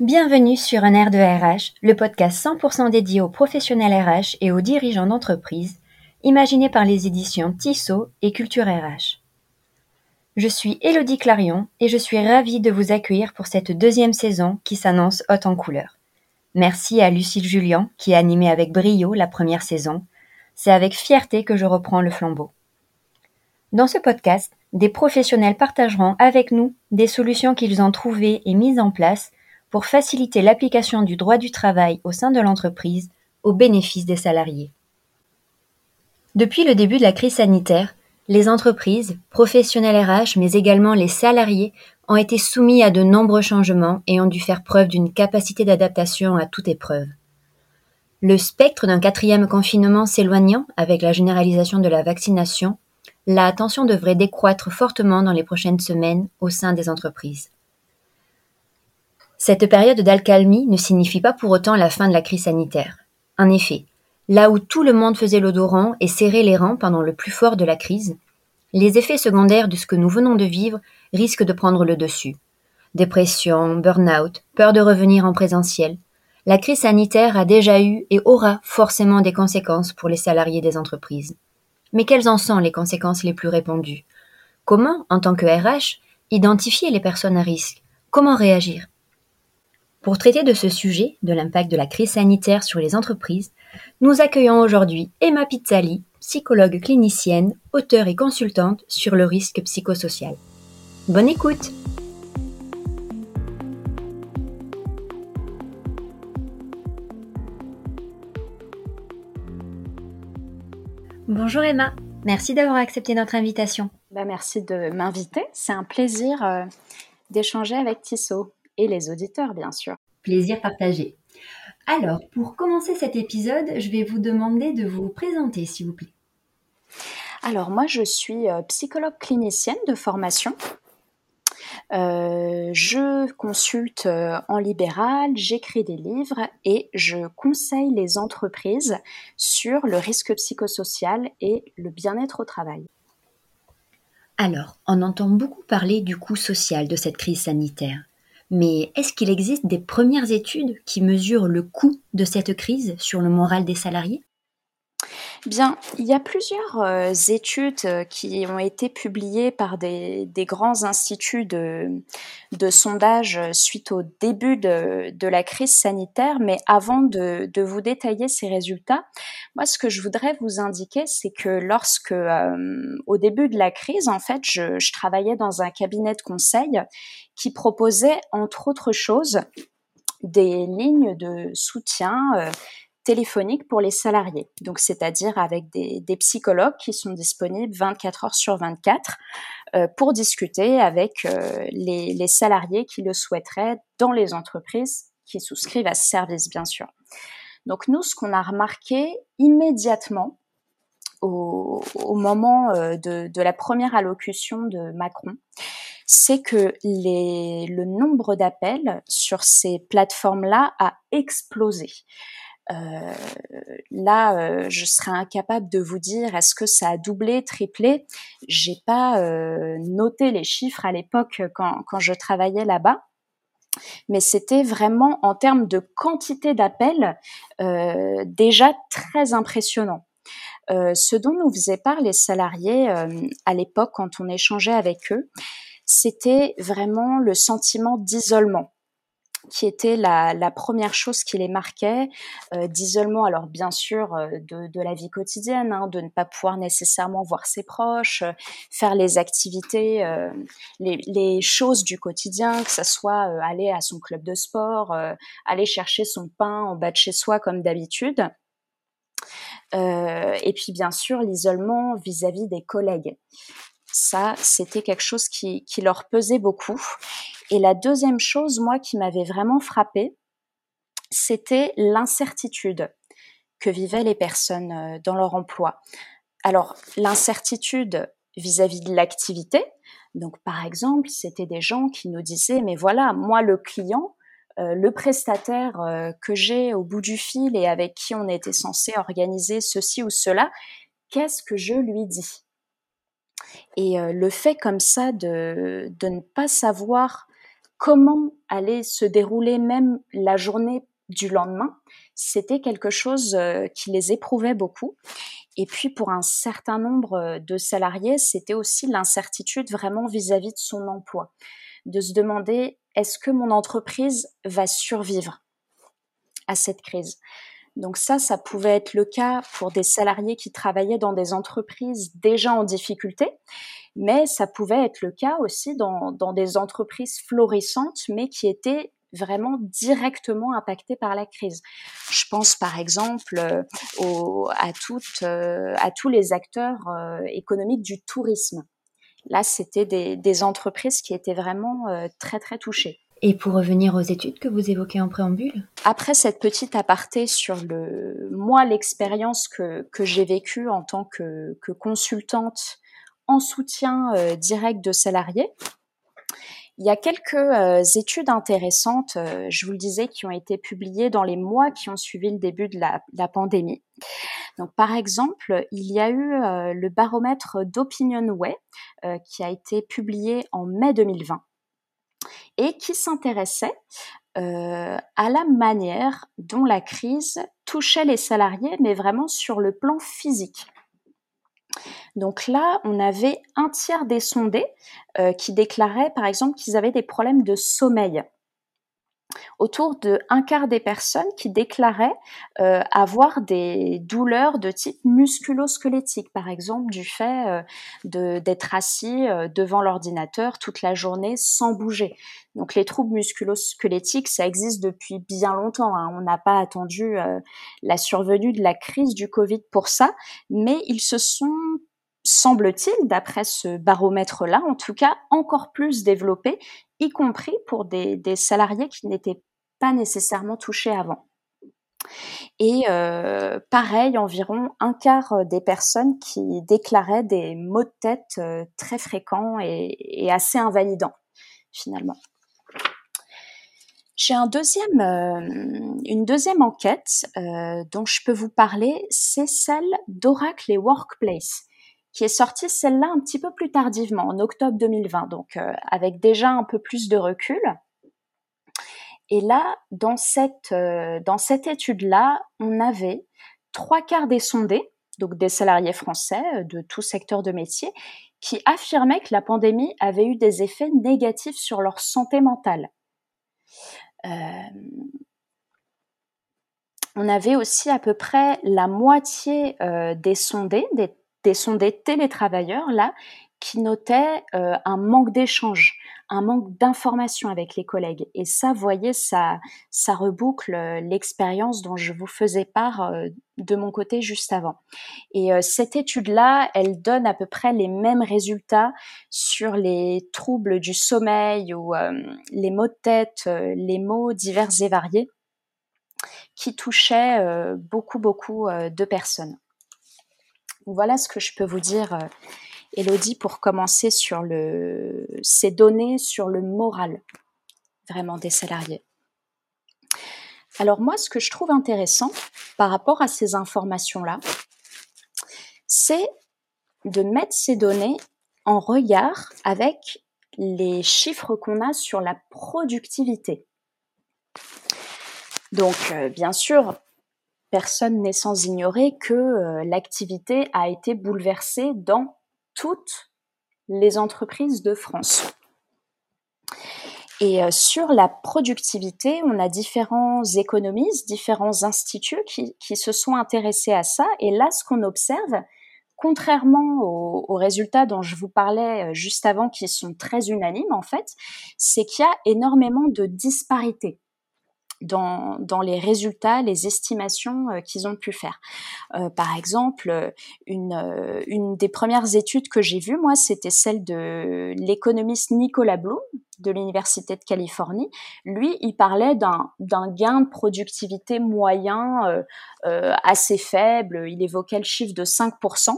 Bienvenue sur Un air de RH, le podcast 100% dédié aux professionnels RH et aux dirigeants d'entreprise, imaginé par les éditions Tissot et Culture RH. Je suis Elodie Clarion et je suis ravie de vous accueillir pour cette deuxième saison qui s'annonce haute en couleurs. Merci à Lucille Julien qui a animé avec brio la première saison. C'est avec fierté que je reprends le flambeau. Dans ce podcast, des professionnels partageront avec nous des solutions qu'ils ont trouvées et mises en place pour faciliter l'application du droit du travail au sein de l'entreprise au bénéfice des salariés. Depuis le début de la crise sanitaire, les entreprises, professionnels RH, mais également les salariés ont été soumis à de nombreux changements et ont dû faire preuve d'une capacité d'adaptation à toute épreuve. Le spectre d'un quatrième confinement s'éloignant avec la généralisation de la vaccination, la tension devrait décroître fortement dans les prochaines semaines au sein des entreprises. Cette période d'alcalmie ne signifie pas pour autant la fin de la crise sanitaire. En effet, là où tout le monde faisait l'odorant et serrait les rangs pendant le plus fort de la crise, les effets secondaires de ce que nous venons de vivre risquent de prendre le dessus. Dépression, burn-out, peur de revenir en présentiel. La crise sanitaire a déjà eu et aura forcément des conséquences pour les salariés des entreprises. Mais quelles en sont les conséquences les plus répandues? Comment, en tant que RH, identifier les personnes à risque? Comment réagir? Pour traiter de ce sujet, de l'impact de la crise sanitaire sur les entreprises, nous accueillons aujourd'hui Emma Pizzali, psychologue clinicienne, auteure et consultante sur le risque psychosocial. Bonne écoute Bonjour Emma, merci d'avoir accepté notre invitation. Bah, merci de m'inviter, c'est un plaisir euh, d'échanger avec Tissot et les auditeurs bien sûr. Plaisir partagé. Alors, pour commencer cet épisode, je vais vous demander de vous présenter s'il vous plaît. Alors moi je suis euh, psychologue clinicienne de formation. Euh, je consulte euh, en libéral, j'écris des livres et je conseille les entreprises sur le risque psychosocial et le bien-être au travail. Alors, on entend beaucoup parler du coût social de cette crise sanitaire. Mais est-ce qu'il existe des premières études qui mesurent le coût de cette crise sur le moral des salariés? Bien, il y a plusieurs euh, études euh, qui ont été publiées par des, grands instituts de, sondage suite au début de, la crise sanitaire, mais avant de, vous détailler ces résultats, moi ce que je voudrais vous indiquer, c'est que lorsque, euh, au début de la crise, en fait, je travaillais dans un cabinet de conseil qui proposait, entre autres choses, des lignes de soutien téléphonique pour les salariés. Donc, c'est-à-dire avec des, psychologues qui sont disponibles 24 heures sur 24 euh, pour discuter avec euh, les, salariés qui le souhaiteraient dans les entreprises qui souscrivent à ce service, bien sûr. Donc, nous, ce qu'on a remarqué immédiatement au, moment euh, de, la première allocution de Macron, c'est que le nombre d'appels sur ces plateformes-là a explosé. Euh, là, euh, je serais incapable de vous dire est-ce que ça a doublé, triplé? J'ai pas euh, noté les chiffres à l'époque quand, quand je travaillais là-bas mais c'était vraiment en termes de quantité d'appels euh, déjà très impressionnant. Euh, ce dont nous faisaient part les salariés à l'époque quand on échangeait avec eux, c'était vraiment le sentiment d'isolement qui était la, première chose qui les marquait, euh, d'isolement, alors bien sûr euh, de, la vie quotidienne, hein, de ne pas pouvoir nécessairement voir ses proches, euh, faire les activités, les, les, choses du quotidien, que ce soit aller à son club de sport, aller chercher son pain en bas de chez soi comme d'habitude. et puis bien sûr l'isolement vis-à-vis des collègues. Ça, c'était quelque chose qui, leur pesait beaucoup. Et la deuxième chose, moi, qui m'avait vraiment frappée, c'était l'incertitude que vivaient les personnes euh, dans leur emploi. Alors, l'incertitude vis-à-vis de l'activité. Donc, par exemple, c'était des gens qui nous disaient, mais voilà, moi, le client, euh, le prestataire euh, que j'ai au bout du fil et avec qui on était censé organiser ceci ou cela, qu'est-ce que je lui dis? Et le fait comme ça de, ne pas savoir comment allait se dérouler même la journée du lendemain, c'était quelque chose qui les éprouvait beaucoup. Et puis pour un certain nombre de salariés, c'était aussi l'incertitude vraiment vis-à-vis de son emploi, de se demander est-ce que mon entreprise va survivre à cette crise? Donc ça, ça pouvait être le cas pour des salariés qui travaillaient dans des entreprises déjà en difficulté, mais ça pouvait être le cas aussi dans, des entreprises florissantes, mais qui étaient vraiment directement impactées par la crise. Je pense par exemple euh, à, toutes, euh, à tous les acteurs euh, économiques du tourisme. Là, c'était des, des, entreprises qui étaient vraiment très très touchées. Et pour revenir aux études que vous évoquez en préambule? Après cette petite aparté sur le moi l'expérience que, que j'ai vécue en tant que, consultante en soutien euh, direct de salariés, il y a quelques euh, études intéressantes, euh, je vous le disais, qui ont été publiées dans les mois qui ont suivi le début de la, la pandémie. Donc, par exemple, il y a eu le baromètre d'Opinionway qui a été publié en mai 2020 et qui s'intéressait euh, à la manière dont la crise touchait les salariés, mais vraiment sur le plan physique. Donc là, on avait un tiers des sondés euh, qui déclaraient, par exemple, qu'ils avaient des problèmes de sommeil autour de un quart des personnes qui déclaraient euh, avoir des douleurs de type musculo-squelettique, par exemple du fait euh, d'être assis euh, devant l'ordinateur toute la journée sans bouger. Donc les troubles musculo-squelettiques, ça existe depuis bien longtemps. Hein. On n'a pas attendu la survenue de la crise du Covid pour ça, mais ils se sont semble-t-il, d'après ce baromètre-là, en tout cas encore plus développés y compris pour des, salariés qui n'étaient pas nécessairement touchés avant. Et euh, pareil, environ un quart des personnes qui déclaraient des maux de tête euh, très fréquents et, assez invalidants, finalement. J'ai euh, une deuxième enquête dont je peux vous parler, c'est celle d'Oracle et Workplace qui est sortie celle-là un petit peu plus tardivement, en octobre 2020, donc euh, avec déjà un peu plus de recul. Et là, dans cette, euh, cette étude-là, on avait trois quarts des sondés, donc des salariés français euh, de tout secteur de métier, qui affirmaient que la pandémie avait eu des effets négatifs sur leur santé mentale. on avait aussi à peu près la moitié des sondés, des sont des télétravailleurs là qui notaient euh, un manque d'échange, un manque d'information avec les collègues. Et ça, voyez, ça, ça reboucle euh, l'expérience dont je vous faisais part euh, de mon côté juste avant. Et cette étude-là, elle donne à peu près les mêmes résultats sur les troubles du sommeil ou les maux de tête, les maux divers et variés qui touchaient beaucoup, beaucoup de personnes voilà ce que je peux vous dire, euh, Elodie, pour commencer sur ces données sur le moral vraiment des salariés. Alors moi, ce que je trouve intéressant par rapport à ces informations-là, c'est de mettre ces données en regard avec les chiffres qu'on a sur la productivité. Donc, euh, bien sûr, personne n'est sans ignorer que euh, l'activité a été bouleversée dans toutes les entreprises de France. Et euh, sur la productivité, on a différents économistes, différents instituts qui, se sont intéressés à ça. Et là, ce qu'on observe, contrairement aux, résultats dont je vous parlais euh, juste avant, qui sont très unanimes en fait, c'est qu'il y a énormément de disparités dans, dans les résultats, les estimations euh, qu'ils ont pu faire. Euh, par exemple, une, euh, une des premières études que j'ai vues, moi, c'était celle de l'économiste Nicolas Bloom de l'Université de Californie. Lui, il parlait d'un gain de productivité moyen assez faible. Il évoquait le chiffre de 5%.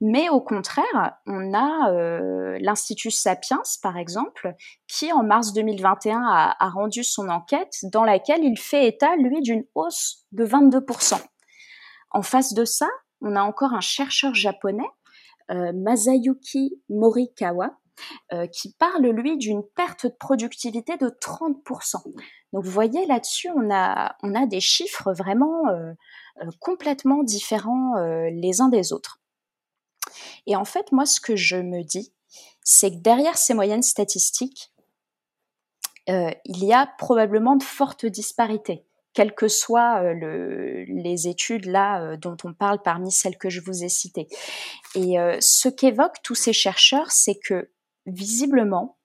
Mais au contraire, on a euh, l'Institut Sapiens, par exemple, qui en mars 2021 a, rendu son enquête dans laquelle il fait état, lui, d'une hausse de 22%. En face de ça, on a encore un chercheur japonais, euh, Masayuki Morikawa, qui parle, lui, d'une perte de productivité de 30%. Donc vous voyez là-dessus, on a des chiffres vraiment complètement différents les uns des autres. Et en fait, moi, ce que je me dis, c'est que derrière ces moyennes statistiques, il y a probablement de fortes disparités quelles que soient les études là dont on parle parmi celles que je vous ai citées. Et ce qu'évoquent tous ces chercheurs, c'est que visiblement,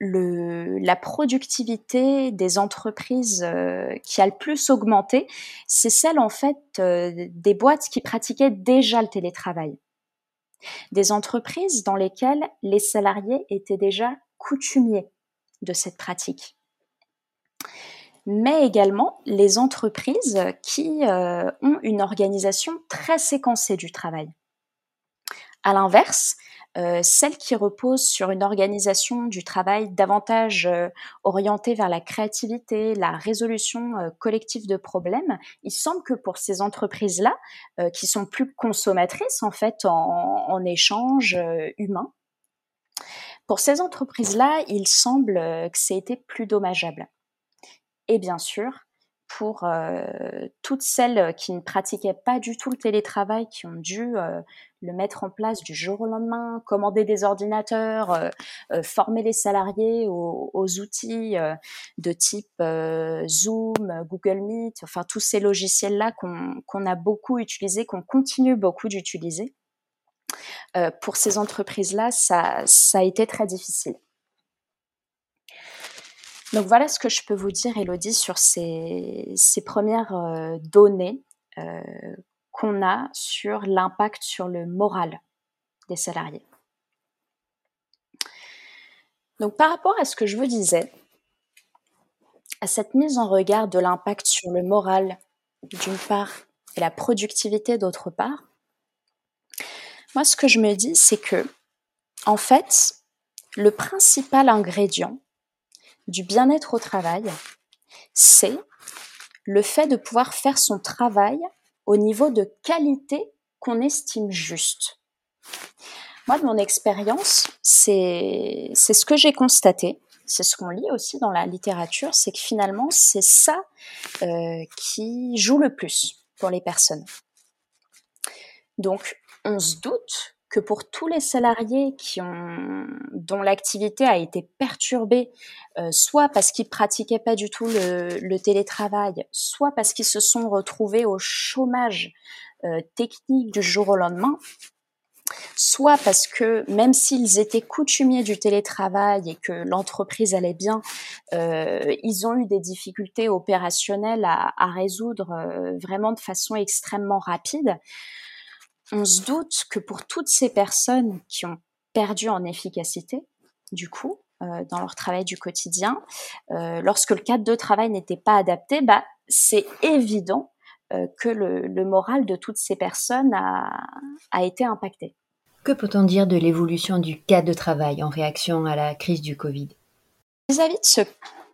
la productivité des entreprises qui a le plus augmenté, c'est celle en fait des boîtes qui pratiquaient déjà le télétravail. Des entreprises dans lesquelles les salariés étaient déjà coutumiers de cette pratique mais également les entreprises qui euh, ont une organisation très séquencée du travail. À l'inverse, euh, celles qui reposent sur une organisation du travail davantage euh, orientée vers la créativité, la résolution collective de problèmes, il semble que pour ces entreprises-là, qui sont plus consommatrices en fait en, en échange humain, pour ces entreprises-là, il semble que été plus dommageable. Et bien sûr pour euh, toutes celles qui ne pratiquaient pas du tout le télétravail, qui ont dû euh, le mettre en place du jour au lendemain, commander des ordinateurs, euh, former les salariés aux, outils de type Zoom, Google Meet, enfin tous ces logiciels-là qu'on a beaucoup utilisés, qu'on continue beaucoup d'utiliser. pour ces entreprises-là, ça a été très difficile. Donc voilà ce que je peux vous dire, Elodie, sur ces, premières euh, données euh, qu'on a sur l'impact sur le moral des salariés. Donc par rapport à ce que je vous disais, à cette mise en regard de l'impact sur le moral d'une part et la productivité d'autre part, moi ce que je me dis c'est que en fait, le principal ingrédient du bien-être au travail, c'est le fait de pouvoir faire son travail au niveau de qualité qu'on estime juste. Moi, de mon expérience, c'est ce que j'ai constaté, c'est ce qu'on lit aussi dans la littérature, c'est que finalement, c'est ça euh, qui joue le plus pour les personnes. Donc, on se doute que pour tous les salariés qui ont, dont l'activité a été perturbée, euh, soit parce qu'ils pratiquaient pas du tout le, télétravail, soit parce qu'ils se sont retrouvés au chômage euh, technique du jour au lendemain, soit parce que même s'ils étaient coutumiers du télétravail et que l'entreprise allait bien, euh, ils ont eu des difficultés opérationnelles à, à résoudre vraiment de façon extrêmement rapide on se doute que pour toutes ces personnes qui ont perdu en efficacité, du coup, euh, dans leur travail du quotidien, euh, lorsque le cadre de travail n'était pas adapté, bah, c'est évident euh, que le, moral de toutes ces personnes a, a été impacté. Que peut-on dire de l'évolution du cadre de travail en réaction à la crise du Covid? Vis-à-vis de ce,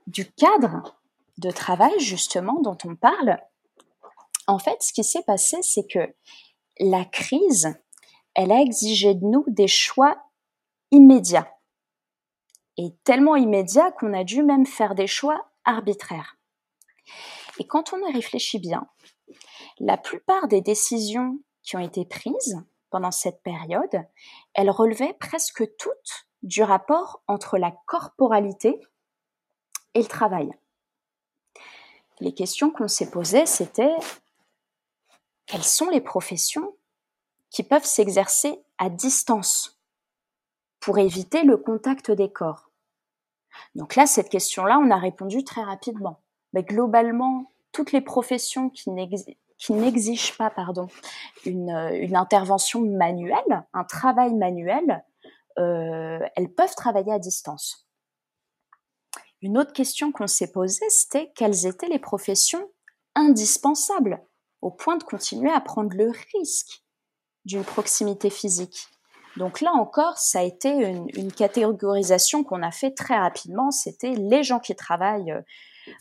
du cadre de travail, justement, dont on parle, en fait, ce qui s'est passé, c'est que la crise, elle a exigé de nous des choix immédiats. Et tellement immédiats qu'on a dû même faire des choix arbitraires. Et quand on y réfléchit bien, la plupart des décisions qui ont été prises pendant cette période, elles relevaient presque toutes du rapport entre la corporalité et le travail. Les questions qu'on s'est posées, c'était quelles sont les professions qui peuvent s'exercer à distance pour éviter le contact des corps? Donc là, cette question-là, on a répondu très rapidement. Mais globalement, toutes les professions qui n'exigent pas pardon, une, intervention manuelle, un travail manuel, euh, elles peuvent travailler à distance. Une autre question qu'on s'est posée, c'était quelles étaient les professions indispensables au point de continuer à prendre le risque d'une proximité physique. Donc là encore, ça a été une, catégorisation qu'on a fait très rapidement. C'était les gens qui travaillent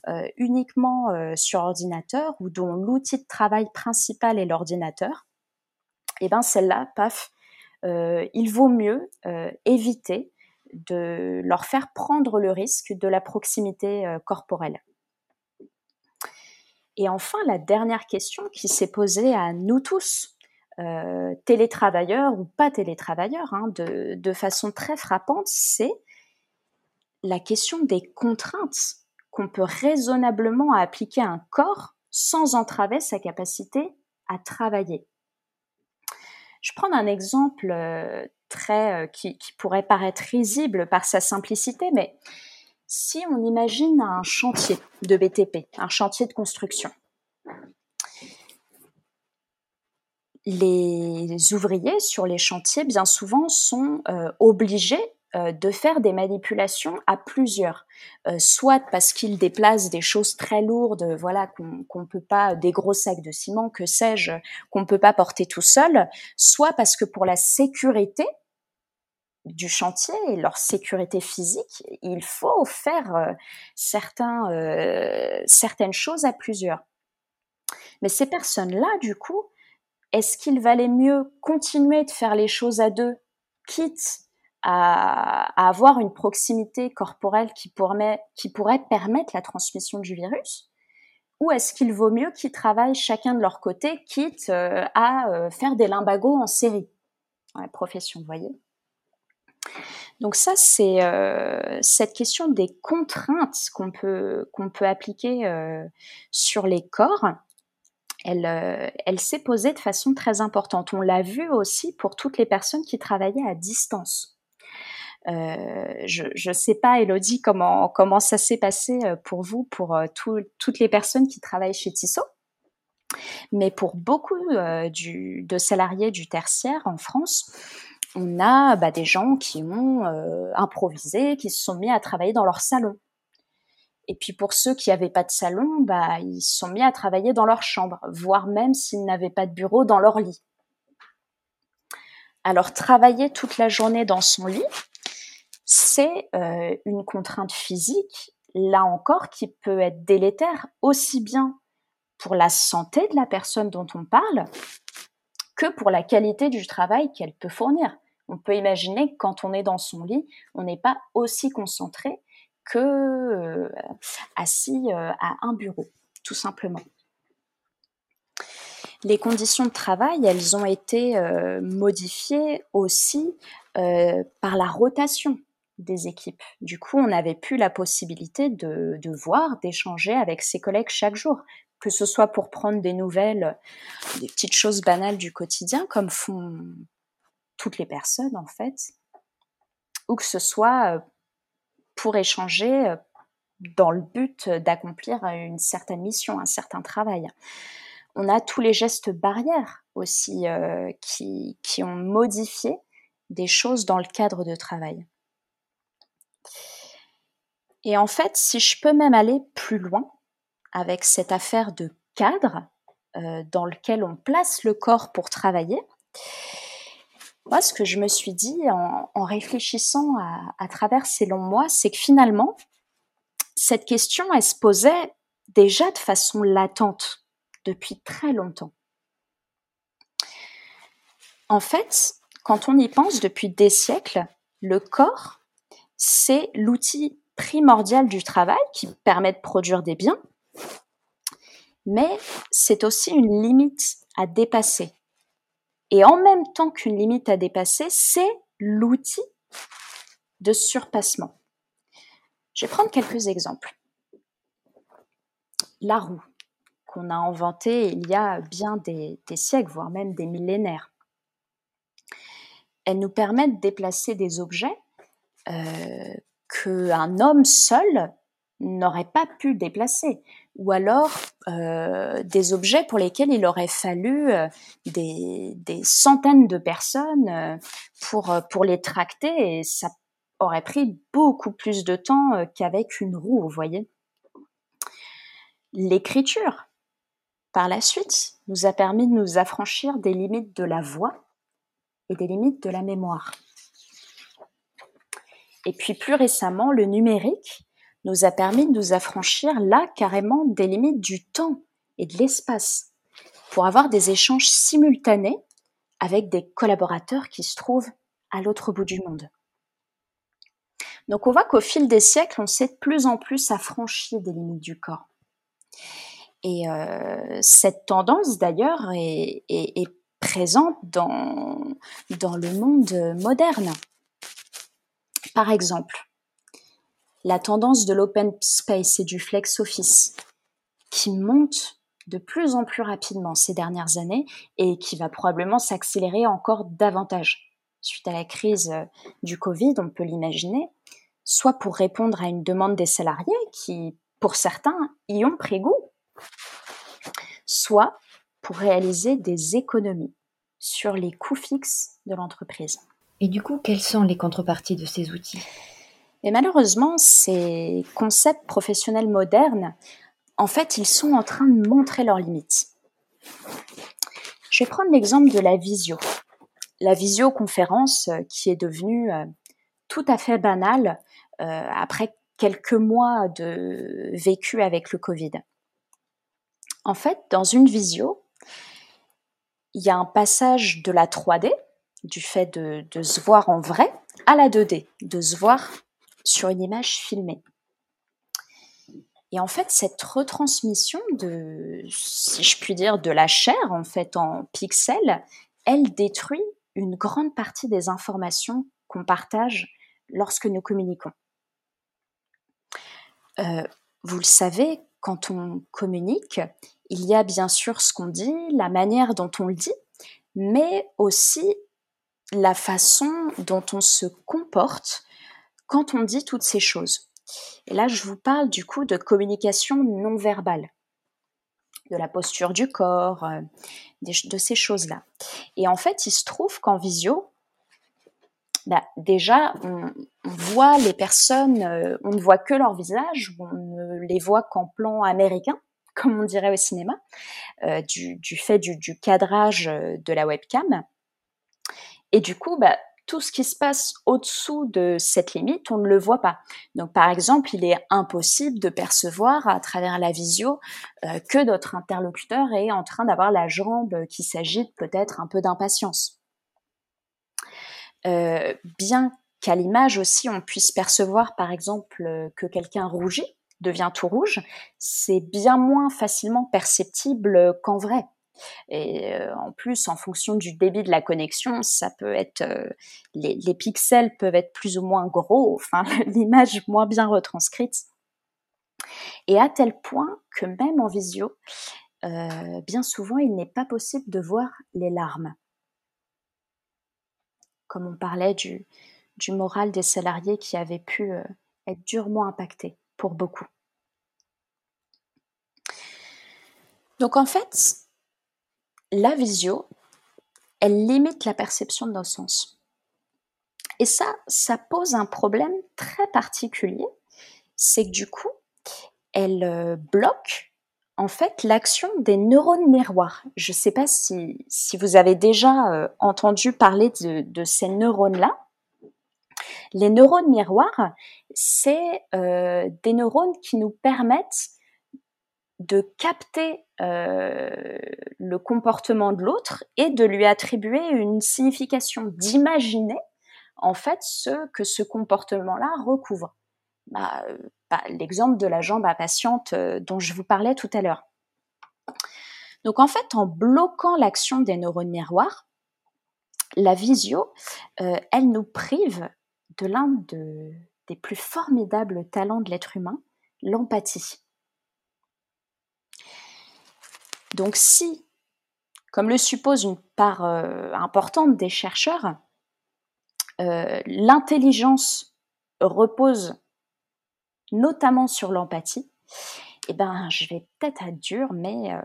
euh, uniquement euh, sur ordinateur ou dont l'outil de travail principal est l'ordinateur. Et eh ben celle-là, paf, il vaut mieux éviter de leur faire prendre le risque de la proximité corporelle. Et enfin, la dernière question qui s'est posée à nous tous, euh, télétravailleurs ou pas télétravailleurs, hein, de, de, façon très frappante, c'est la question des contraintes qu'on peut raisonnablement appliquer à un corps sans entraver sa capacité à travailler. Je prends un exemple euh, très euh, qui, qui, pourrait paraître risible par sa simplicité, mais si on imagine un chantier de BTP, un chantier de construction, les ouvriers sur les chantiers, bien souvent, sont euh, obligés euh, de faire des manipulations à plusieurs, euh, soit parce qu'ils déplacent des choses très lourdes, voilà, qu'on ne peut pas, des gros sacs de ciment, que sais-je, qu'on ne peut pas porter tout seul, soit parce que pour la sécurité, du chantier et leur sécurité physique, il faut faire euh, certains, euh, certaines choses à plusieurs. Mais ces personnes-là, du coup, est-ce qu'il valait mieux continuer de faire les choses à deux, quitte à, avoir une proximité corporelle qui pourrait, permettre la transmission du virus ou est-ce qu'il vaut mieux qu'ils travaillent chacun de leur côté, quitte euh, à faire des limbagos en série? Profession, vous voyez? Donc ça, c'est euh, cette question des contraintes qu'on peut, peut appliquer euh, sur les corps. Elle, euh, elle s'est posée de façon très importante. On l'a vu aussi pour toutes les personnes qui travaillaient à distance. je ne sais pas, Elodie, comment, comment ça s'est passé pour vous, pour toutes les personnes qui travaillent chez Tissot. Mais pour beaucoup de salariés du tertiaire en France, on a bah, des gens qui ont euh, improvisé, qui se sont mis à travailler dans leur salon. Et puis pour ceux qui n'avaient pas de salon, bah, ils se sont mis à travailler dans leur chambre, voire même s'ils n'avaient pas de bureau, dans leur lit. Alors travailler toute la journée dans son lit, c'est euh, une contrainte physique, là encore, qui peut être délétère aussi bien pour la santé de la personne dont on parle que pour la qualité du travail qu'elle peut fournir. On peut imaginer que quand on est dans son lit, on n'est pas aussi concentré que euh, assis euh, à un bureau, tout simplement. Les conditions de travail, elles ont été euh, modifiées aussi par la rotation des équipes. Du coup, on n'avait plus la possibilité de, de voir, d'échanger avec ses collègues chaque jour, que ce soit pour prendre des nouvelles, des petites choses banales du quotidien, comme font toutes les personnes en fait, ou que ce soit euh, pour échanger euh, dans le but d'accomplir une certaine mission, un certain travail. On a tous les gestes barrières aussi euh, qui ont modifié des choses dans le cadre de travail. Et en fait, si je peux même aller plus loin avec cette affaire de cadre dans lequel on place le corps pour travailler, moi, ce que je me suis dit en, réfléchissant à, travers ces longs mois, c'est que finalement, cette question, elle se posait déjà de façon latente depuis très longtemps. En fait, quand on y pense depuis des siècles, le corps, c'est l'outil primordial du travail qui permet de produire des biens, mais c'est aussi une limite à dépasser et en même temps qu'une limite à dépasser, c'est l'outil de surpassement. Je vais prendre quelques exemples. La roue, qu'on a inventée il y a bien des, siècles, voire même des millénaires. Elle nous permet de déplacer des objets euh, qu'un homme seul n'aurait pas pu déplacer ou alors euh, des objets pour lesquels il aurait fallu euh, des, centaines de personnes euh, pour les tracter et ça aurait pris beaucoup plus de temps qu'avec une roue, vous voyez. L'écriture, par la suite, nous a permis de nous affranchir des limites de la voix et des limites de la mémoire. Et puis plus récemment, le numérique nous a permis de nous affranchir là carrément des limites du temps et de l'espace pour avoir des échanges simultanés avec des collaborateurs qui se trouvent à l'autre bout du monde. Donc on voit qu'au fil des siècles, on s'est de plus en plus affranchi des limites du corps. Et euh, cette tendance d'ailleurs est, présente dans, dans le monde moderne. Par exemple, la tendance de l'open space et du flex office qui monte de plus en plus rapidement ces dernières années et qui va probablement s'accélérer encore davantage suite à la crise euh, du Covid, on peut l'imaginer, soit pour répondre à une demande des salariés qui, pour certains, y ont pris goût, soit pour réaliser des économies sur les coûts fixes de l'entreprise. Et du coup, quelles sont les contreparties de ces outils? Et malheureusement, ces concepts professionnels modernes en fait, ils sont en train de montrer leurs limites. Je vais prendre l'exemple de la visio. La visioconférence euh, qui est devenue euh, tout à fait banale euh, après quelques mois de vécu avec le Covid. En fait, dans une visio, il y a un passage de la 3D, du fait de, de se voir en vrai, à la 2D, de se voir sur une image filmée. Et en fait, cette retransmission de, si je puis dire, de la chair, en fait, en pixels, elle détruit une grande partie des informations qu'on partage lorsque nous communiquons. Euh, vous le savez, quand on communique, il y a bien sûr ce qu'on dit, la manière dont on le dit, mais aussi la façon dont on se comporte quand on dit toutes ces choses. Et là, je vous parle du coup de communication non verbale, de la posture du corps, euh, de ces choses-là. Et en fait, il se trouve qu'en visio, bah, déjà, on, voit les personnes, euh, on ne voit que leur visage, on ne les voit qu'en plan américain, comme on dirait au cinéma, euh, du, fait du, du, cadrage de la webcam. Et du coup, bah, tout ce qui se passe au-dessous de cette limite, on ne le voit pas. Donc, par exemple, il est impossible de percevoir à travers la visio euh, que notre interlocuteur est en train d'avoir la jambe qui s'agite peut-être un peu d'impatience. Euh, bien qu'à l'image aussi, on puisse percevoir, par exemple, que quelqu'un rougit, devient tout rouge, c'est bien moins facilement perceptible qu'en vrai. Et euh, en plus, en fonction du débit de la connexion, ça peut être euh, les, pixels peuvent être plus ou moins gros, enfin l'image moins bien retranscrite. Et à tel point que même en visio, euh, bien souvent, il n'est pas possible de voir les larmes. Comme on parlait du, du moral des salariés qui avait pu être durement impacté pour beaucoup. Donc en fait, la visio, elle limite la perception de nos sens. Et ça, ça pose un problème très particulier, c'est que du coup, elle euh, bloque en fait l'action des neurones miroirs. Je ne sais pas si, vous avez déjà euh, entendu parler de, ces neurones-là. Les neurones miroirs, c'est euh, des neurones qui nous permettent de capter euh, le comportement de l'autre et de lui attribuer une signification, d'imaginer en fait ce que ce comportement-là recouvre. Bah, euh, bah, l'exemple de la jambe impatiente euh, dont je vous parlais tout à l'heure. Donc en fait, en bloquant l'action des neurones miroirs, la visio, elle nous prive de l'un de, des plus formidables talents de l'être humain, l'empathie. Donc si, comme le suppose une part euh, importante des chercheurs, euh, l'intelligence repose notamment sur l'empathie, eh ben, je vais peut-être être dur, mais euh,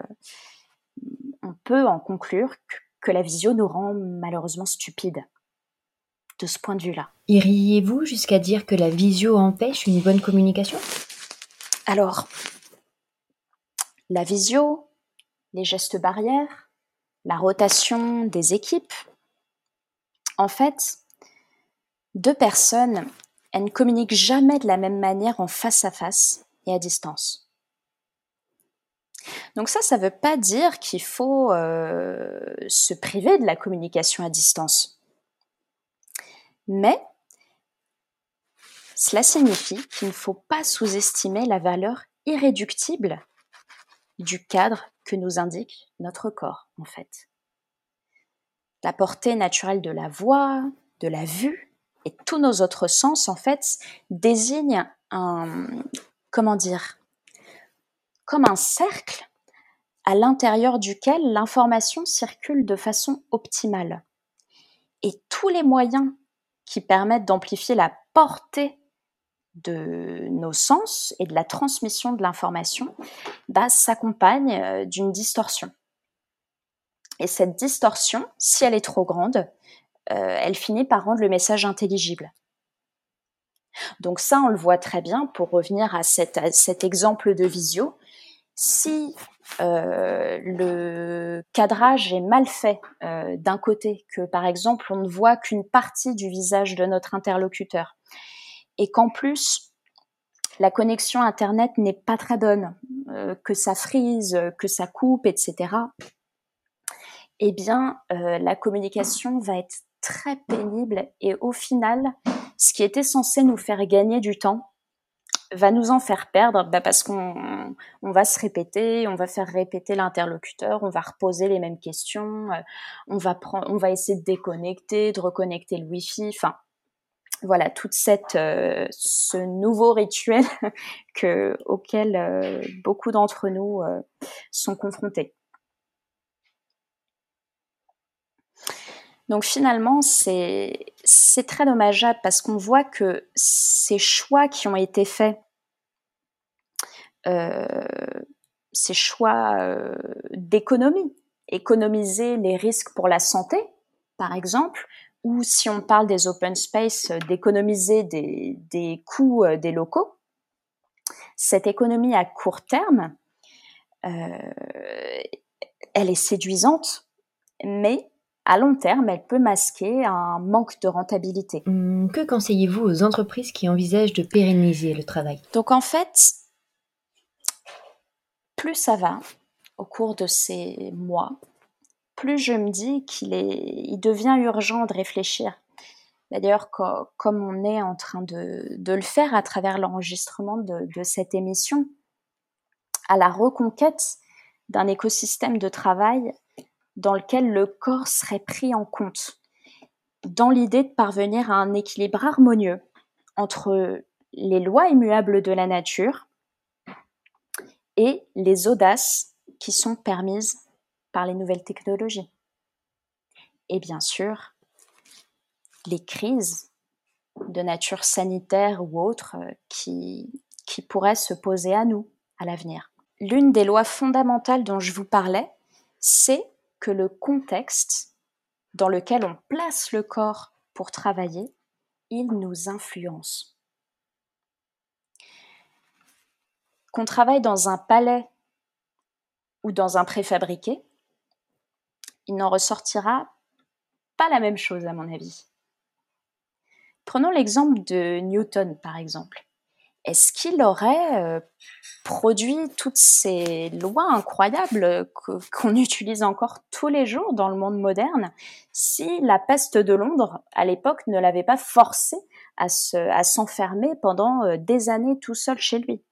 on peut en conclure que, la visio nous rend malheureusement stupides de ce point de vue-là. Iriez-vous jusqu'à dire que la visio empêche une bonne communication? Alors, la visio, les gestes barrières, la rotation des équipes. En fait, deux personnes, elles ne communiquent jamais de la même manière en face à face et à distance. Donc ça, ça ne veut pas dire qu'il faut euh, se priver de la communication à distance. Mais cela signifie qu'il ne faut pas sous-estimer la valeur irréductible du cadre que nous indique notre corps, en fait. La portée naturelle de la voix, de la vue et tous nos autres sens, en fait, désignent un, comment dire, comme un cercle à l'intérieur duquel l'information circule de façon optimale. Et tous les moyens qui permettent d'amplifier la portée de nos sens et de la transmission de l'information bah, s'accompagnent euh, d'une distorsion. Et cette distorsion, si elle est trop grande, euh, elle finit par rendre le message intelligible. Donc ça, on le voit très bien pour revenir à, cet exemple de visio. Si euh, le cadrage est mal fait d'un côté, que par exemple on ne voit qu'une partie du visage de notre interlocuteur, et qu'en plus la connexion Internet n'est pas très bonne, euh, que ça frise, que ça coupe, etc., eh bien la communication va être très pénible et au final, ce qui était censé nous faire gagner du temps va nous en faire perdre bah parce qu'on on va se répéter, on va faire répéter l'interlocuteur, on va reposer les mêmes questions, euh, on va on va essayer de déconnecter, de reconnecter le wifi, enfin voilà toute cette euh, ce nouveau rituel que auquel euh, beaucoup d'entre nous sont confrontés. Donc finalement, c'est très dommageable parce qu'on voit que ces choix qui ont été faits, euh, ces choix euh, d'économie, économiser les risques pour la santé, par exemple, ou si on parle des open space, d'économiser des, des coûts euh, des locaux, cette économie à court terme, elle est séduisante, mais à long terme, elle peut masquer un manque de rentabilité. Hum, que conseillez-vous aux entreprises qui envisagent de pérenniser le travail? Donc en fait, plus ça va au cours de ces mois, plus je me dis qu'il est, devient urgent de réfléchir. D'ailleurs, comme on est en train de, le faire à travers l'enregistrement de cette émission, à la reconquête d'un écosystème de travail dans lequel le corps serait pris en compte, dans l'idée de parvenir à un équilibre harmonieux entre les lois immuables de la nature et les audaces qui sont permises par les nouvelles technologies. Et bien sûr, les crises de nature sanitaire ou autre qui, qui pourraient se poser à nous à l'avenir. L'une des lois fondamentales dont je vous parlais, c'est que le contexte dans lequel on place le corps pour travailler, il nous influence. Qu'on travaille dans un palais ou dans un préfabriqué, il n'en ressortira pas la même chose à mon avis. Prenons l'exemple de Newton par exemple est-ce qu'il aurait euh, produit toutes ces lois incroyables qu'on utilise encore tous les jours dans le monde moderne si la peste de Londres, à l'époque, ne l'avait pas forcé à s'enfermer pendant euh, des années tout seul chez lui?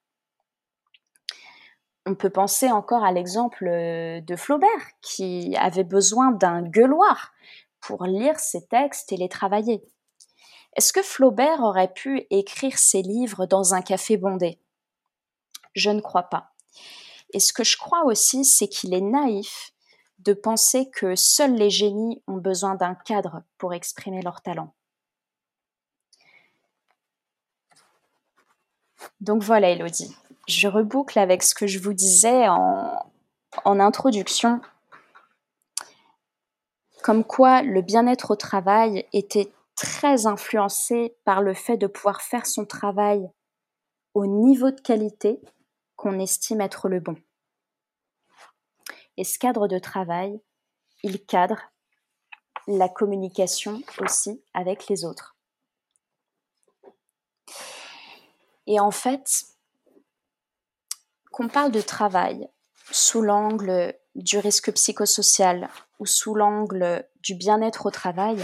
On peut penser encore à l'exemple euh, de Flaubert, qui avait besoin d'un gueuloir pour lire ses textes et les travailler. Est-ce que Flaubert aurait pu écrire ses livres dans un café bondé? Je ne crois pas. Et ce que je crois aussi, c'est qu'il est naïf de penser que seuls les génies ont besoin d'un cadre pour exprimer leur talent. Donc voilà, Elodie. Je reboucle avec ce que je vous disais en, introduction, comme quoi le bien-être au travail était très influencé par le fait de pouvoir faire son travail au niveau de qualité qu'on estime être le bon. Et ce cadre de travail, il cadre la communication aussi avec les autres. Et en fait, qu'on parle de travail sous l'angle du risque psychosocial ou sous l'angle du bien-être au travail,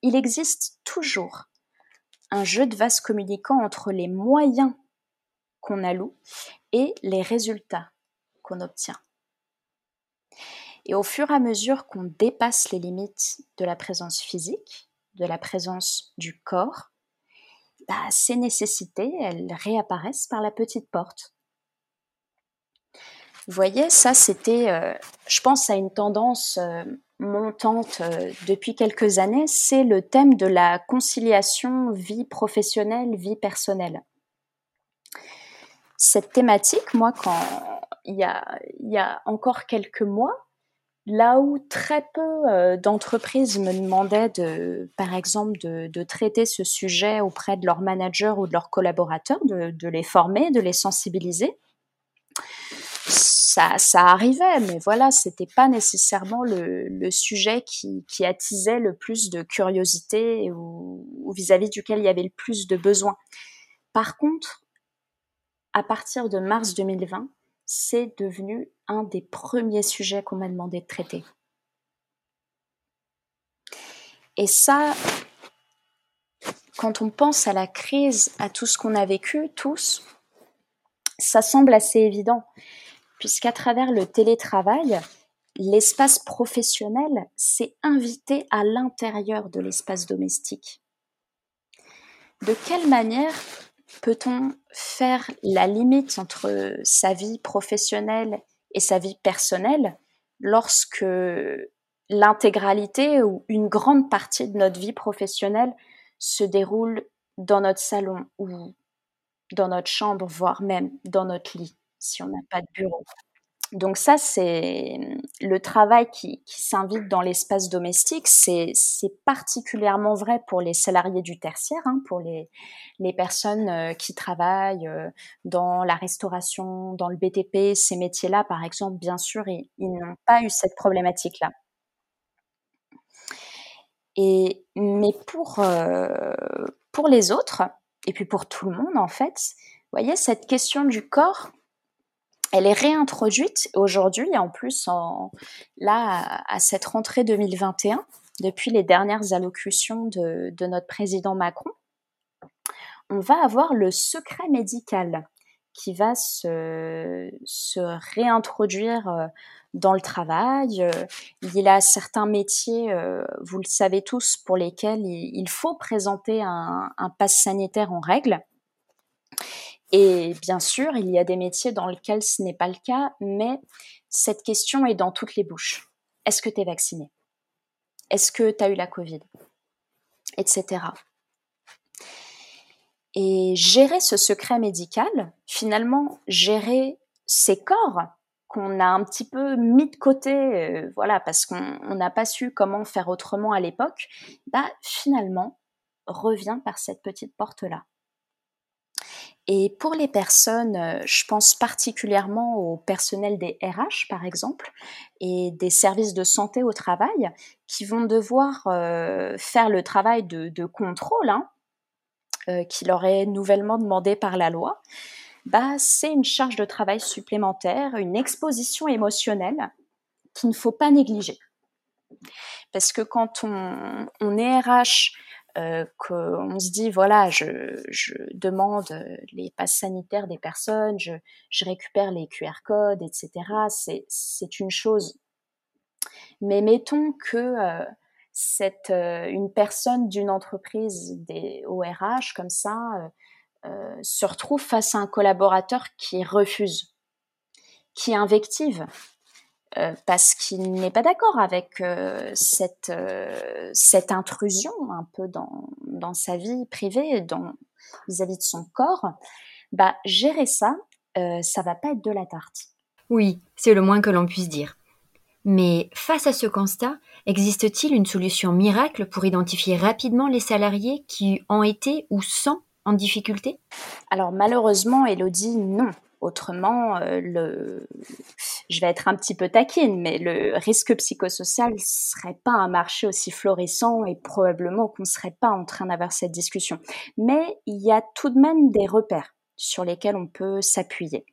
il existe toujours un jeu de vase communicant entre les moyens qu'on alloue et les résultats qu'on obtient. Et au fur et à mesure qu'on dépasse les limites de la présence physique, de la présence du corps, bah, ces nécessités, elles réapparaissent par la petite porte. Vous voyez, ça c'était, euh, je pense à une tendance euh, montante euh, depuis quelques années, c'est le thème de la conciliation vie professionnelle, vie personnelle. Cette thématique, moi, quand il y a, encore quelques mois, Là où très peu d'entreprises me demandaient, de, par exemple, de, traiter ce sujet auprès de leurs managers ou de leurs collaborateurs, de, les former, de les sensibiliser, ça, arrivait, mais voilà, c'était pas nécessairement le, sujet qui, attisait le plus de curiosité ou vis-à-vis duquel il y avait le plus de besoin. Par contre, à partir de mars 2020, c'est devenu un des premiers sujets qu'on m'a demandé de traiter. Et ça, quand on pense à la crise, à tout ce qu'on a vécu, tous, ça semble assez évident, puisqu'à travers le télétravail, l'espace professionnel s'est invité à l'intérieur de l'espace domestique. De quelle manière peut-on faire la limite entre sa vie professionnelle et sa vie personnelle lorsque l'intégralité ou une grande partie de notre vie professionnelle se déroule dans notre salon ou dans notre chambre, voire même dans notre lit, si on n'a pas de bureau. Donc ça, c'est le travail qui, s'invite dans l'espace domestique. C'est particulièrement vrai pour les salariés du tertiaire, hein, pour les, les personnes euh, qui travaillent euh, dans la restauration, dans le BTP. Ces métiers-là, par exemple, bien sûr, ils, n'ont pas eu cette problématique-là. Et mais pour euh, pour les autres et puis pour tout le monde en fait, vous voyez cette question du corps, elle est réintroduite aujourd'hui, en plus, là, à, cette rentrée 2021, depuis les dernières allocutions de, notre président Macron, on va avoir le secret médical qui va se, se réintroduire euh, dans le travail. Euh, il y a certains métiers, euh, vous le savez tous, pour lesquels il faut présenter un, un pass sanitaire en règle. Et bien sûr, il y a des métiers dans lesquels ce n'est pas le cas, mais cette question est dans toutes les bouches. Est-ce que tu es vacciné? Est-ce que tu as eu la Covid? Etc. Et gérer ce secret médical, finalement, gérer ces corps qu'on a un petit peu mis de côté, euh, voilà, parce qu'on n'a pas su comment faire autrement à l'époque, bah finalement revient par cette petite porte-là. Et pour les personnes, euh, je pense particulièrement au personnel des RH, par exemple, et des services de santé au travail, qui vont devoir euh, faire le travail de, contrôle hein, euh, qui leur est nouvellement demandé par la loi. Bah, c'est une charge de travail supplémentaire, une exposition émotionnelle qu'il ne faut pas négliger. Parce que quand on, on est RH, euh, qu'on se dit voilà, je, demande les passes sanitaires des personnes, je, récupère les QR codes, etc. C'est une chose. Mais mettons que euh, cette, euh, une personne d'une entreprise des ORH comme ça euh, se retrouve face à un collaborateur qui refuse, qui invective, euh, parce qu'il n'est pas d'accord avec euh, cette, euh, cette intrusion un peu dans, dans sa vie privée, vis-à-vis de son corps, bah, gérer ça, ça va pas être de la tarte. Oui, c'est le moins que l'on puisse dire. Mais face à ce constat, existe-t-il une solution miracle pour identifier rapidement les salariés qui ont été ou sont en difficulté? Alors malheureusement, Elodie, non. Autrement, euh, le, je vais être un petit peu taquine, mais le risque psychosocial serait pas un marché aussi florissant et probablement qu'on serait pas en train d'avoir cette discussion. Mais il y a tout de même des repères sur lesquels on peut s'appuyer.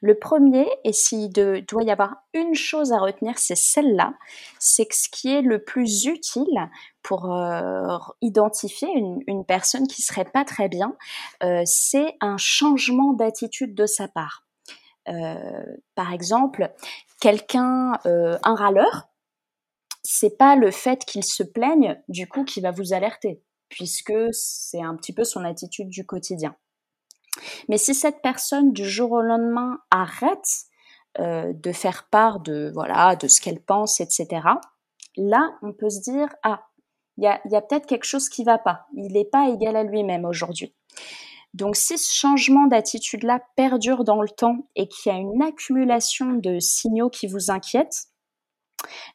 Le premier, et s'il doit y avoir une chose à retenir, c'est celle-là, c'est que ce qui est le plus utile pour euh, identifier une, personne qui serait pas très bien, euh, c'est un changement d'attitude de sa part. Euh, par exemple, quelqu'un, un râleur, c'est pas le fait qu'il se plaigne du coup qui va vous alerter, puisque c'est un petit peu son attitude du quotidien. Mais si cette personne du jour au lendemain arrête euh, de faire part de voilà de ce qu'elle pense, etc. Là, on peut se dire ah il y a, y a peut-être quelque chose qui va pas. Il n'est pas égal à lui-même aujourd'hui. Donc si ce changement d'attitude-là perdure dans le temps et qu'il y a une accumulation de signaux qui vous inquiètent,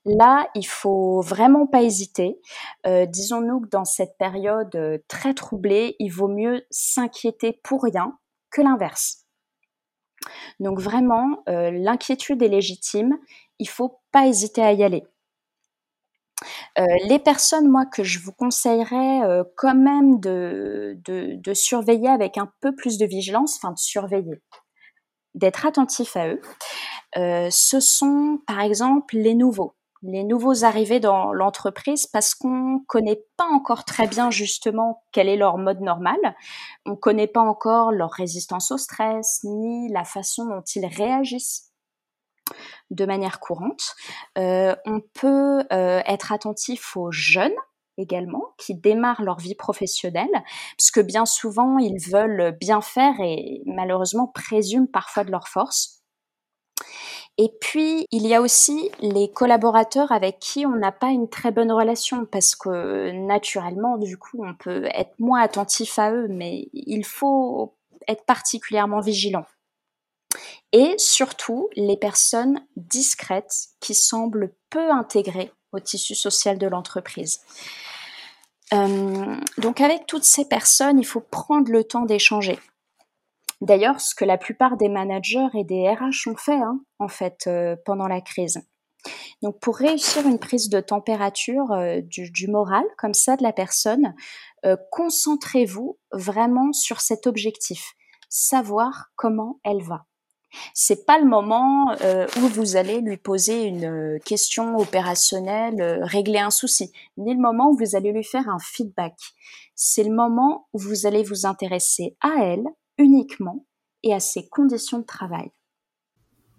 Là, il faut vraiment pas hésiter. Euh, disons-nous que dans cette période euh, très troublée, il vaut mieux s'inquiéter pour rien que l'inverse. Donc vraiment, euh, l'inquiétude est légitime. Il faut pas hésiter à y aller. les personnes, moi, que je vous conseillerais quand même de, de, surveiller avec un peu plus de vigilance, enfin de surveiller, d'être attentif à eux, ce sont par exemple les nouveaux les nouveaux arrivés dans l'entreprise parce qu'on connaît pas encore très bien justement quel est leur mode normal. On connaît pas encore leur résistance au stress ni la façon dont ils réagissent de manière courante. Euh, on peut euh, être attentif aux jeunes également qui démarrent leur vie professionnelle parce que bien souvent ils veulent bien faire et malheureusement présument parfois de leur force. Et puis, il y a aussi les collaborateurs avec qui on n'a pas une très bonne relation parce que naturellement, du coup, on peut être moins attentif à eux, mais il faut être particulièrement vigilant. Et surtout, les personnes discrètes qui semblent peu intégrées au tissu social de l'entreprise. Euh, donc avec toutes ces personnes, il faut prendre le temps d'échanger. D'ailleurs, ce que la plupart des managers et des RH ont fait, hein, en fait, euh, pendant la crise. Donc, pour réussir une prise de température euh, du, moral, comme ça, de la personne, concentrez-vous vraiment sur cet objectif, savoir comment elle va. C'est pas le moment où vous allez lui poser une question opérationnelle, régler un souci, ni le moment où vous allez lui faire un feedback. C'est le moment où vous allez vous intéresser à elle, uniquement et à ses conditions de travail.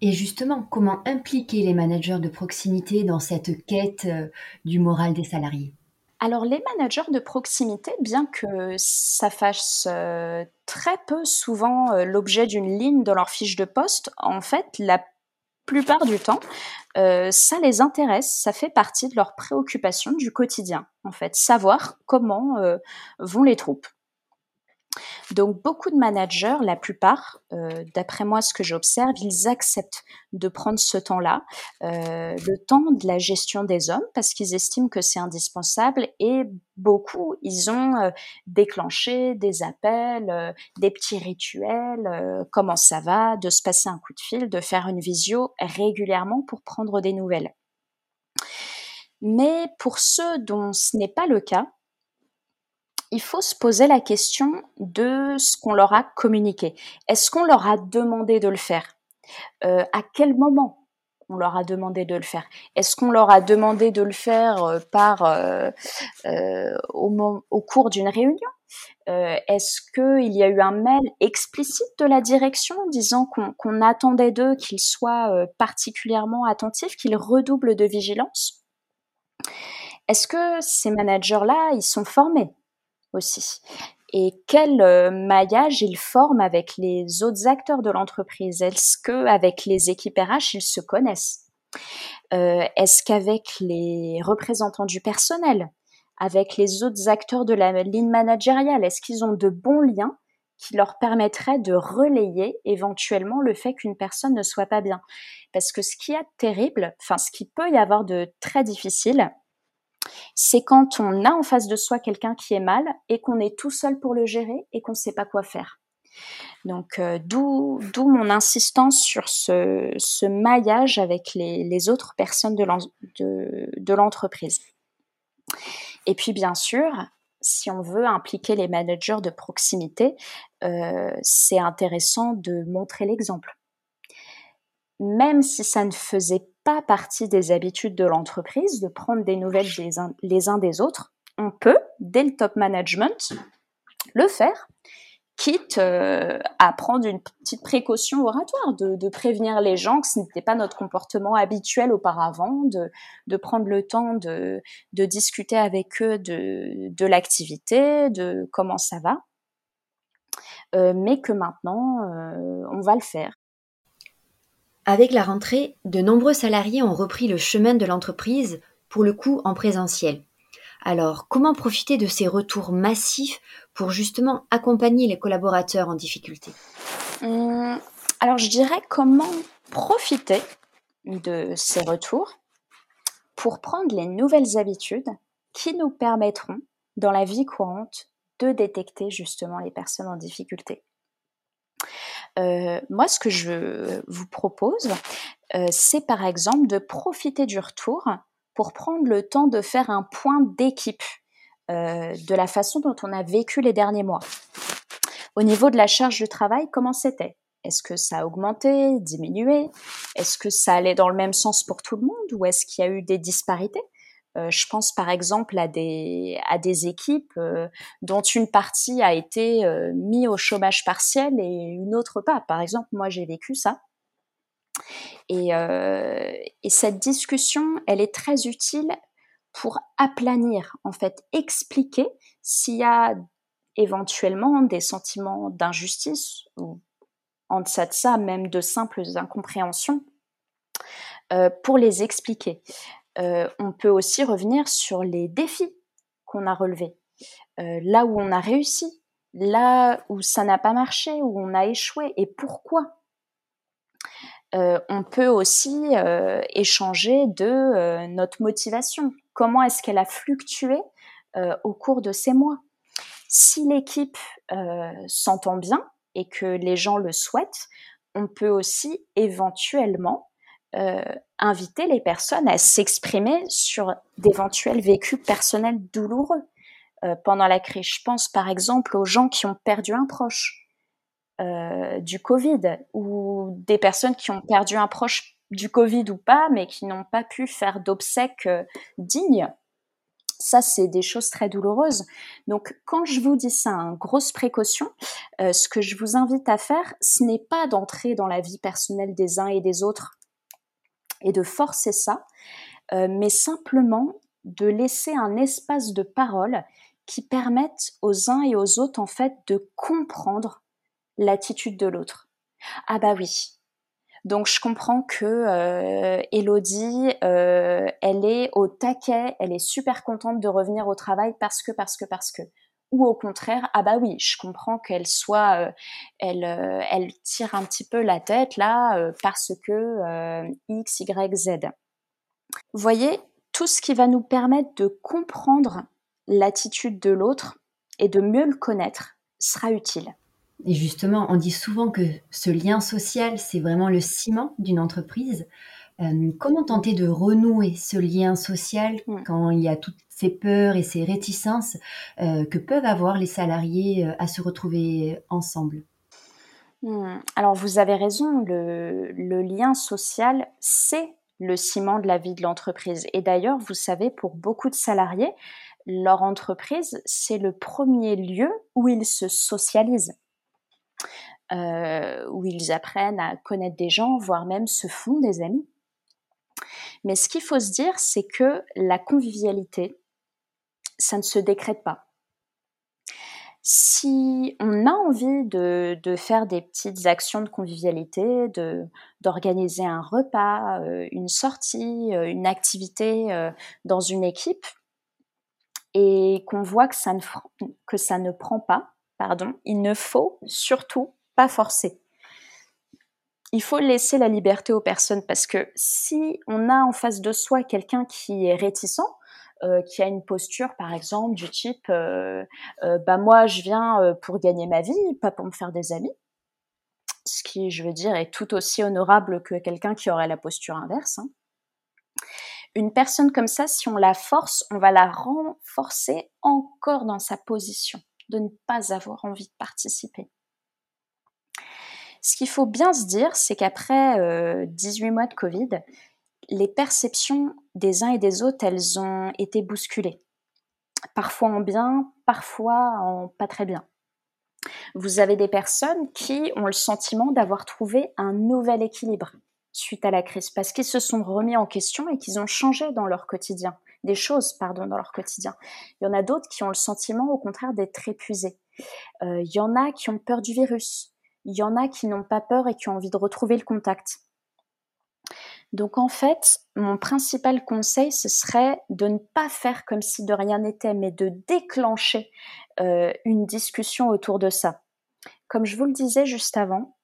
Et justement, comment impliquer les managers de proximité dans cette quête euh, du moral des salariés? Alors les managers de proximité, bien que ça fasse euh, très peu souvent euh, l'objet d'une ligne dans leur fiche de poste, en fait, la plupart du temps, ça les intéresse, ça fait partie de leurs préoccupations du quotidien, en fait, savoir comment vont les troupes. Donc beaucoup de managers, la plupart, euh, d'après moi ce que j'observe, ils acceptent de prendre ce temps-là, euh, le temps de la gestion des hommes, parce qu'ils estiment que c'est indispensable et beaucoup, ils ont euh, déclenché des appels, des petits rituels, comment ça va, de se passer un coup de fil, de faire une visio régulièrement pour prendre des nouvelles. Mais pour ceux dont ce n'est pas le cas, il faut se poser la question de ce qu'on leur a communiqué. Est-ce qu'on leur a demandé de le faire? Euh, À quel moment on leur a demandé de le faire? Est-ce qu'on leur a demandé de le faire euh, par euh, au, au, cours d'une réunion? Est-ce qu'il y a eu un mail explicite de la direction disant qu'on attendait d'eux qu'ils soient particulièrement attentifs, qu'ils redoublent de vigilance? Est-ce que ces managers-là, ils sont formés? Aussi. Et quel euh, maillage ils forment avec les autres acteurs de l'entreprise? Est-ce que avec les équipes RH ils se connaissent? Euh, Est-ce qu'avec les représentants du personnel, avec les autres acteurs de la ligne managériale, est-ce qu'ils ont de bons liens qui leur permettraient de relayer éventuellement le fait qu'une personne ne soit pas bien? Parce que ce qui est terrible, enfin ce qui peut y avoir de très difficile, c'est quand on a en face de soi quelqu'un qui est mal et qu'on est tout seul pour le gérer et qu'on ne sait pas quoi faire. Donc euh, d'où mon insistance sur ce, maillage avec les, autres personnes de l'entreprise. Et puis bien sûr, si on veut impliquer les managers de proximité, euh, c'est intéressant de montrer l'exemple. même si ça ne faisait partie des habitudes de l'entreprise de prendre des nouvelles les uns des autres, on peut, dès le top management, le faire quitte euh, à prendre une petite précaution oratoire, de, prévenir les gens que ce n'était pas notre comportement habituel auparavant, de, prendre le temps de, discuter avec eux de, l'activité, de comment ça va, euh, mais que maintenant, euh, on va le faire. Avec la rentrée, de nombreux salariés ont repris le chemin de l'entreprise, pour le coup en présentiel. Alors, comment profiter de ces retours massifs pour justement accompagner les collaborateurs en difficulté? Hum, Alors, je dirais comment profiter de ces retours pour prendre les nouvelles habitudes qui nous permettront, dans la vie courante, de détecter justement les personnes en difficulté. Euh, moi, ce que je vous propose, euh, c'est par exemple de profiter du retour pour prendre le temps de faire un point d'équipe euh, de la façon dont on a vécu les derniers mois. Au niveau de la charge de travail, comment c'était? Est-ce que ça a augmenté, diminué? Est-ce que ça allait dans le même sens pour tout le monde? Ou est-ce qu'il y a eu des disparités? Euh, je pense par exemple à des, à des équipes euh, dont une partie a été mise au chômage partiel et une autre pas. Par exemple, moi j'ai vécu ça. Euh, et, cette discussion, elle est très utile pour aplanir, en fait, expliquer s'il y a éventuellement des sentiments d'injustice ou en deçà de ça, même de simples incompréhensions, euh, pour les expliquer. Euh, on peut aussi revenir sur les défis qu'on a relevés, là où on a réussi, là où ça n'a pas marché, où on a échoué et pourquoi. Euh, on peut aussi euh, échanger de euh, notre motivation. Comment est-ce qu'elle a fluctué au cours de ces mois? Si l'équipe s'entend bien et que les gens le souhaitent, on peut aussi éventuellement inviter les personnes à s'exprimer sur d'éventuels vécus personnels douloureux pendant la crise. Je pense par exemple aux gens qui ont perdu un proche euh, du Covid ou des personnes qui ont perdu un proche du Covid ou pas, mais qui n'ont pas pu faire d'obsèques euh, dignes. Ça, c'est des choses très douloureuses. Donc, quand je vous dis ça, hein, grosse précaution, euh, ce que je vous invite à faire, ce n'est pas d'entrer dans la vie personnelle des uns et des autres et de forcer ça, mais simplement de laisser un espace de parole qui permette aux uns et aux autres, en fait, de comprendre l'attitude de l'autre. Ah bah oui. Donc je comprends que euh, Elodie, euh, elle est au taquet, elle est super contente de revenir au travail parce que parce que parce que. Ou au contraire, ah bah oui, je comprends qu'elle soit, euh, elle, elle tire un petit peu la tête là parce que X, Y, Z. Vous voyez, tout ce qui va nous permettre de comprendre l'attitude de l'autre et de mieux le connaître sera utile. Et justement, on dit souvent que ce lien social, c'est vraiment le ciment d'une entreprise. Euh, comment tenter de renouer ce lien social quand il y a toutes ces peurs et ces réticences euh, que peuvent avoir les salariés euh, à se retrouver ensemble? Hmm. Alors vous avez raison, le, le lien social, c'est le ciment de la vie de l'entreprise. Et d'ailleurs, vous savez, pour beaucoup de salariés, leur entreprise, c'est le premier lieu où ils se socialisent. Euh, où ils apprennent à connaître des gens, voire même se font des amis. Mais ce qu'il faut se dire, c'est que la convivialité, ça ne se décrète pas. Si on a envie de, faire des petites actions de convivialité, d'organiser un repas, euh, une sortie, euh, une activité dans une équipe, et qu'on voit que ça, ne, que ça ne prend pas, pardon, il ne faut surtout pas forcer. Il faut laisser la liberté aux personnes parce que si on a en face de soi quelqu'un qui est réticent, euh, qui a une posture par exemple du type euh, euh, bah moi je viens pour gagner ma vie, pas pour me faire des amis, ce qui je veux dire est tout aussi honorable que quelqu'un qui aurait la posture inverse. Hein. Une personne comme ça, si on la force, on va la renforcer encore dans sa position de ne pas avoir envie de participer. Ce qu'il faut bien se dire, c'est qu'après 18 mois de Covid, les perceptions des uns et des autres, elles ont été bousculées. Parfois en bien, parfois en pas très bien. Vous avez des personnes qui ont le sentiment d'avoir trouvé un nouvel équilibre suite à la crise, parce qu'ils se sont remis en question et qu'ils ont changé dans leur quotidien, des choses, pardon, dans leur quotidien. Il y en a d'autres qui ont le sentiment, au contraire, d'être épuisés. Euh, il y en a qui ont peur du virus. Il y en a qui n'ont pas peur et qui ont envie de retrouver le contact. Donc en fait, mon principal conseil, ce serait de ne pas faire comme si de rien n'était, mais de déclencher euh, une discussion autour de ça. Comme je vous le disais juste avant,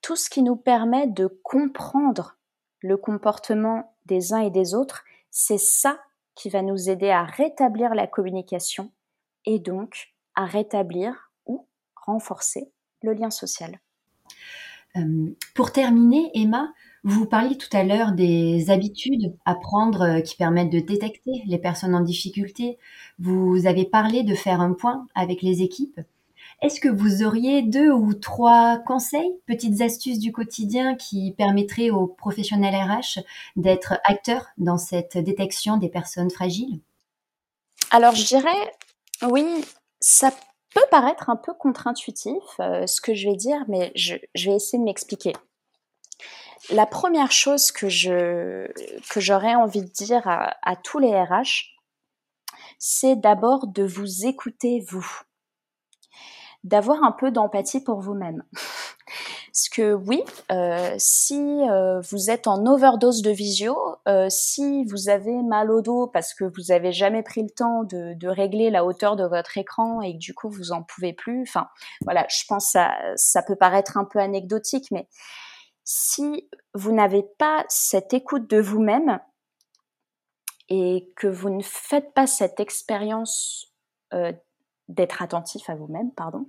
tout ce qui nous permet de comprendre le comportement des uns et des autres, c'est ça qui va nous aider à rétablir la communication et donc à rétablir ou renforcer le lien social. Euh, pour terminer, Emma, vous parliez tout à l'heure des habitudes à prendre euh, qui permettent de détecter les personnes en difficulté. Vous avez parlé de faire un point avec les équipes. Est-ce que vous auriez deux ou trois conseils, petites astuces du quotidien qui permettraient aux professionnels RH d'être acteurs dans cette détection des personnes fragiles? Alors je dirais, oui, ça peut paraître un peu contre-intuitif euh, ce que je vais dire, mais je, vais essayer de m'expliquer. La première chose que je que j'aurais envie de dire à, à tous les RH, c'est d'abord de vous écouter vous, d'avoir un peu d'empathie pour vous-même. Parce que oui, euh, si euh, vous êtes en overdose de visio, euh, si vous avez mal au dos parce que vous avez jamais pris le temps de, régler la hauteur de votre écran et que du coup vous en pouvez plus, enfin voilà, je pense que ça, peut paraître un peu anecdotique, mais si vous n'avez pas cette écoute de vous-même et que vous ne faites pas cette expérience d'être attentif à vous-même, pardon,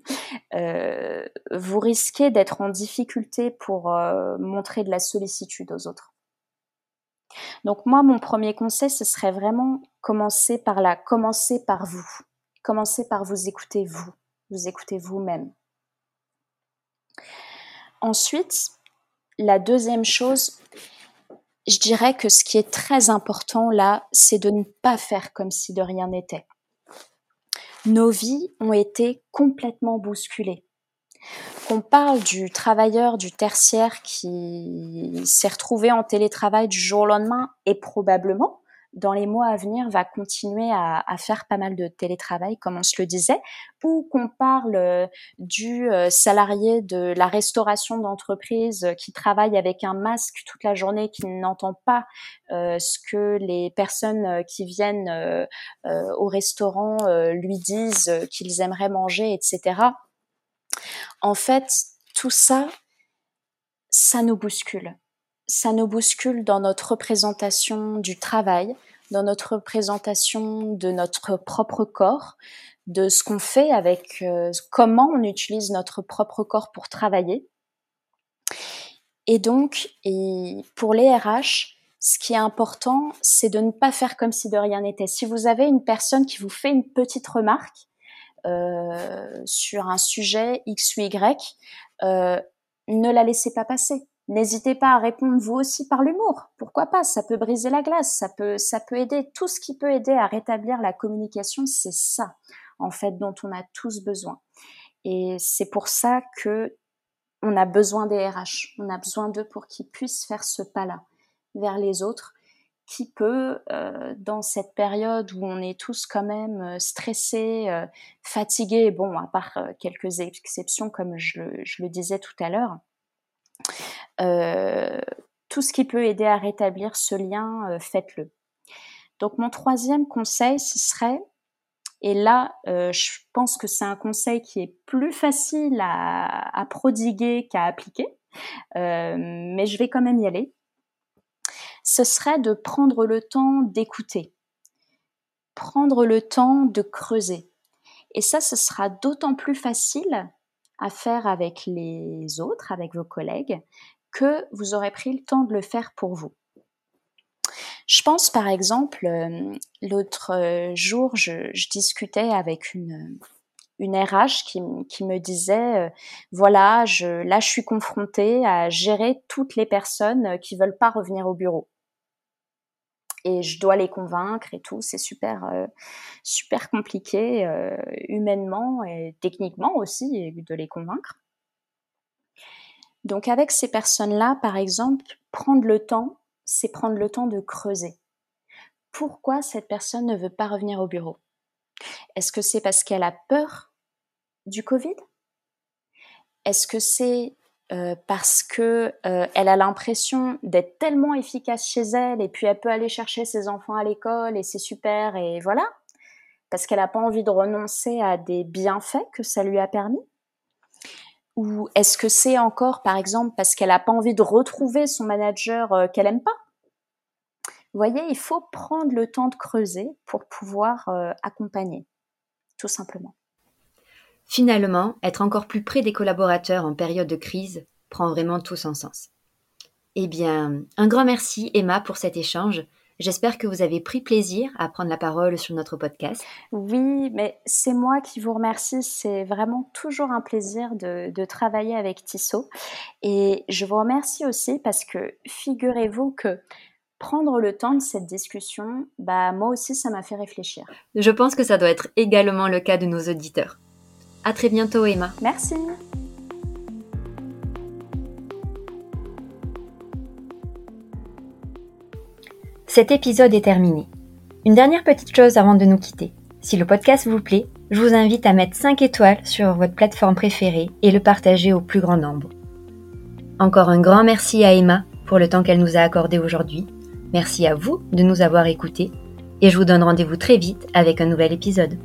euh, vous risquez d'être en difficulté pour euh, montrer de la sollicitude aux autres. Donc moi, mon premier conseil, ce serait vraiment commencer par là, commencer par vous, commencer par vous écouter vous, vous écouter vous-même. Ensuite, la deuxième chose, je dirais que ce qui est très important là, c'est de ne pas faire comme si de rien n'était nos vies ont été complètement bousculées. Qu'on parle du travailleur du tertiaire qui s'est retrouvé en télétravail du jour au lendemain et probablement dans les mois à venir va continuer à, faire pas mal de télétravail, comme on se le disait, ou qu'on parle euh, du euh, salarié de la restauration d'entreprise qui travaille avec un masque toute la journée, qui n'entend pas euh, ce que les personnes qui viennent au restaurant lui disent qu'ils aimeraient manger, etc. En fait, tout ça, ça nous bouscule ça nous bouscule dans notre représentation du travail, dans notre représentation de notre propre corps, de ce qu'on fait avec euh, comment on utilise notre propre corps pour travailler. Et donc, pour les RH, ce qui est important, c'est de ne pas faire comme si de rien n'était. Si vous avez une personne qui vous fait une petite remarque euh, sur un sujet X ou Y, euh, ne la laissez pas passer. N'hésitez pas à répondre vous aussi par l'humour. Pourquoi pas? Ça peut briser la glace, ça peut, ça peut aider. Tout ce qui peut aider à rétablir la communication, c'est ça, en fait, dont on a tous besoin. Et c'est pour ça que on a besoin des RH. On a besoin d'eux pour qu'ils puissent faire ce pas-là vers les autres, qui peut, euh, dans cette période où on est tous quand même euh, stressés, euh, fatigués, bon, à part quelques exceptions comme je le disais tout à l'heure, euh, tout ce qui peut aider à rétablir ce lien, euh, faites-le. Donc mon troisième conseil, ce serait, et là, euh, je pense que c'est un conseil qui est plus facile à, prodiguer qu'à appliquer, mais je vais quand même y aller. Ce serait de prendre le temps d'écouter, prendre le temps de creuser. Et ça, ce sera d'autant plus facile à faire avec les autres, avec vos collègues, que vous aurez pris le temps de le faire pour vous. Je pense par exemple, euh, l'autre euh, jour, je, discutais avec une, une RH qui, me disait voilà, je, là je suis confrontée à gérer toutes les personnes qui veulent pas revenir au bureau et je dois les convaincre et tout. C'est super, euh, super compliqué euh, humainement et techniquement aussi de les convaincre. Donc avec ces personnes-là, par exemple, prendre le temps, c'est prendre le temps de creuser. Pourquoi cette personne ne veut pas revenir au bureau? Est-ce que c'est parce qu'elle a peur du Covid? Est-ce que c'est euh, parce que euh, elle a l'impression d'être tellement efficace chez elle et puis elle peut aller chercher ses enfants à l'école et c'est super et voilà. Parce qu'elle n'a pas envie de renoncer à des bienfaits que ça lui a permis. Ou est-ce que c'est encore par exemple parce qu'elle n'a pas envie de retrouver son manager euh, qu'elle aime pas? Vous voyez il faut prendre le temps de creuser pour pouvoir accompagner tout simplement Finalement, être encore plus près des collaborateurs en période de crise prend vraiment tout son sens. Eh bien, un grand merci Emma pour cet échange. J'espère que vous avez pris plaisir à prendre la parole sur notre podcast. Oui, mais c'est moi qui vous remercie. C'est vraiment toujours un plaisir de, travailler avec Tissot. Et je vous remercie aussi parce que figurez-vous que prendre le temps de cette discussion, bah moi aussi ça m'a fait réfléchir. Je pense que ça doit être également le cas de nos auditeurs. À très bientôt, Emma. Merci. Cet épisode est terminé. Une dernière petite chose avant de nous quitter. Si le podcast vous plaît, je vous invite à mettre 5 étoiles sur votre plateforme préférée et le partager au plus grand nombre. Encore un grand merci à Emma pour le temps qu'elle nous a accordé aujourd'hui. Merci à vous de nous avoir écoutés et je vous donne rendez-vous très vite avec un nouvel épisode.